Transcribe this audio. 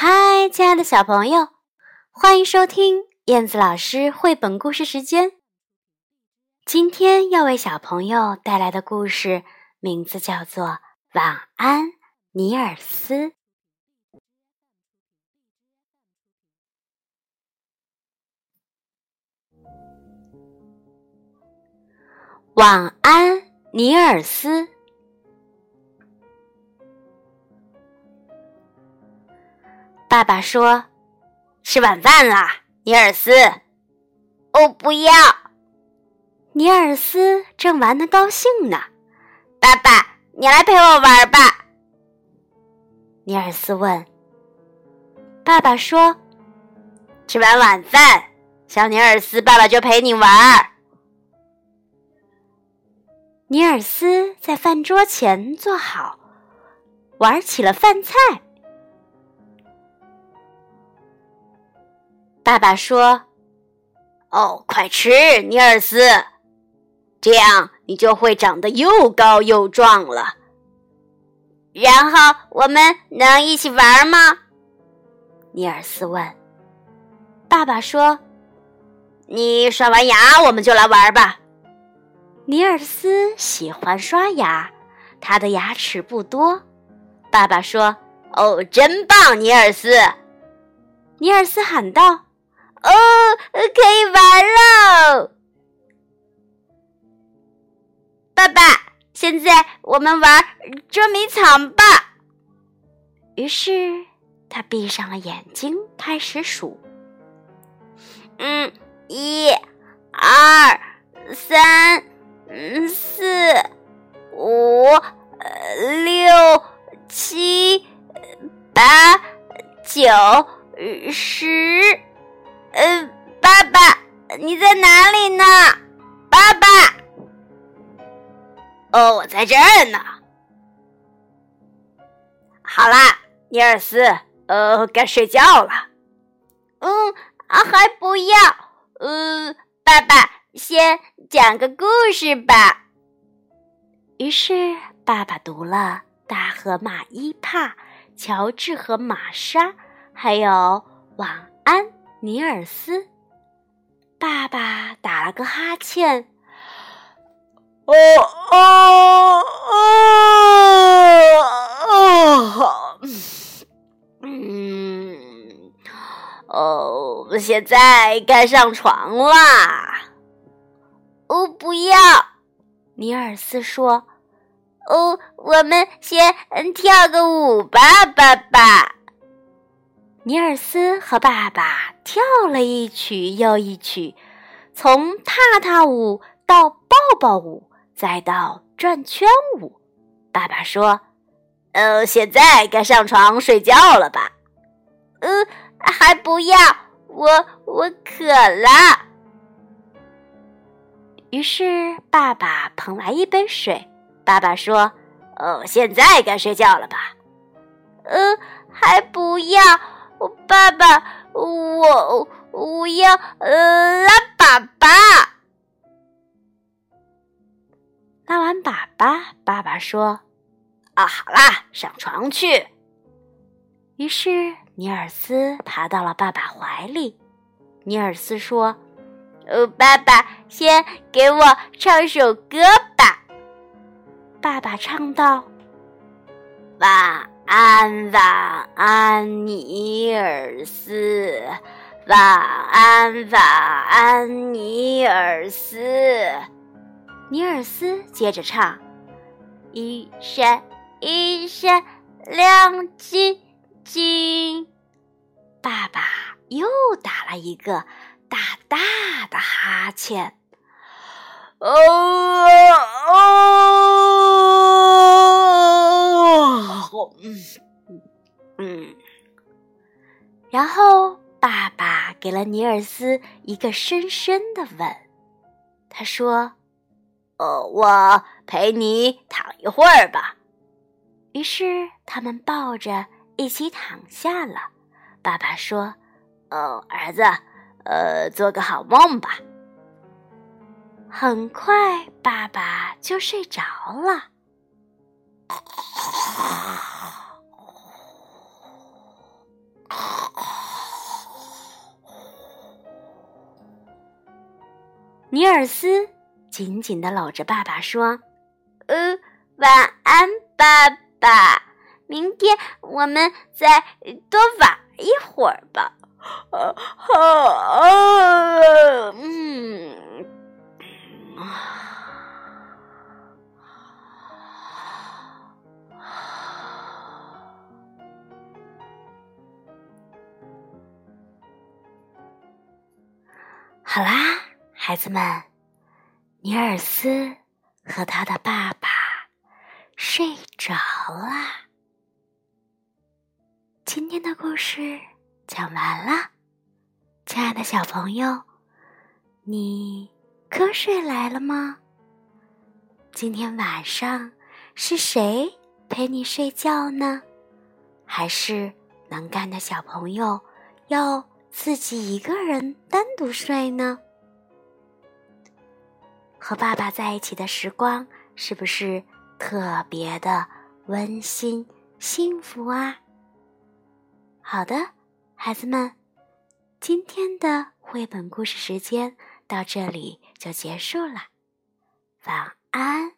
嗨，亲爱的小朋友，欢迎收听燕子老师绘本故事时间。今天要为小朋友带来的故事名字叫做《晚安，尼尔斯》。晚安，尼尔斯。爸爸说：“吃晚饭啦，尼尔斯。”哦，不要！尼尔斯正玩的高兴呢。爸爸，你来陪我玩吧。尼尔斯问。爸爸说：“吃完晚饭，小尼尔斯，爸爸就陪你玩。”尼尔斯在饭桌前坐好，玩起了饭菜。爸爸说：“哦，快吃，尼尔斯，这样你就会长得又高又壮了。然后我们能一起玩吗？”尼尔斯问。爸爸说：“你刷完牙，我们就来玩吧。”尼尔斯喜欢刷牙，他的牙齿不多。爸爸说：“哦，真棒，尼尔斯！”尼尔斯喊道。哦，可以玩喽！爸爸，现在我们玩捉迷藏吧。于是他闭上了眼睛，开始数：嗯，一、二、你在哪里呢？爸爸，哦，我在这儿呢。好啦，尼尔斯，呃，该睡觉了。嗯，还不要。呃，爸爸，先讲个故事吧。于是，爸爸读了《大河马伊帕》《乔治和玛莎》，还有《晚安》。尼尔斯，爸爸打了个哈欠。哦哦哦哦，嗯，哦，现在该上床啦。哦，不要，尼尔斯说。哦，我们先跳个舞吧，爸爸。尼尔斯和爸爸跳了一曲又一曲，从踏踏舞到抱抱舞，再到转圈舞。爸爸说：“呃，现在该上床睡觉了吧？”“呃，还不要，我我渴了。”于是爸爸捧来一杯水。爸爸说：“哦，现在该睡觉了吧？”“呃，还不要。”爸爸，我我要拉粑粑。拉完粑粑，爸爸说：“啊，好啦，上床去。”于是尼尔斯爬到了爸爸怀里。尼尔斯说：“呃，爸爸，先给我唱首歌吧。”爸爸唱道：“晚。”安，晚安，尼尔斯。晚安，晚安，尼尔斯。尼尔斯接着唱：一闪一闪亮晶晶。爸爸又打了一个大大的哈欠。哦哦，嗯嗯，然后爸爸给了尼尔斯一个深深的吻。他说：“哦，我陪你躺一会儿吧。”于是他们抱着一起躺下了。爸爸说：“哦，儿子，呃，做个好梦吧。”很快，爸爸就睡着了。尼尔斯紧紧地搂着爸爸说：“呃，晚安，爸爸。明天我们再多玩一会儿吧。”啊，好，嗯，好啦，孩子们，尼尔斯和他的爸爸睡着了。今天的故事。讲完了，亲爱的小朋友，你瞌睡来了吗？今天晚上是谁陪你睡觉呢？还是能干的小朋友要自己一个人单独睡呢？和爸爸在一起的时光是不是特别的温馨幸福啊？好的。孩子们，今天的绘本故事时间到这里就结束了，晚安。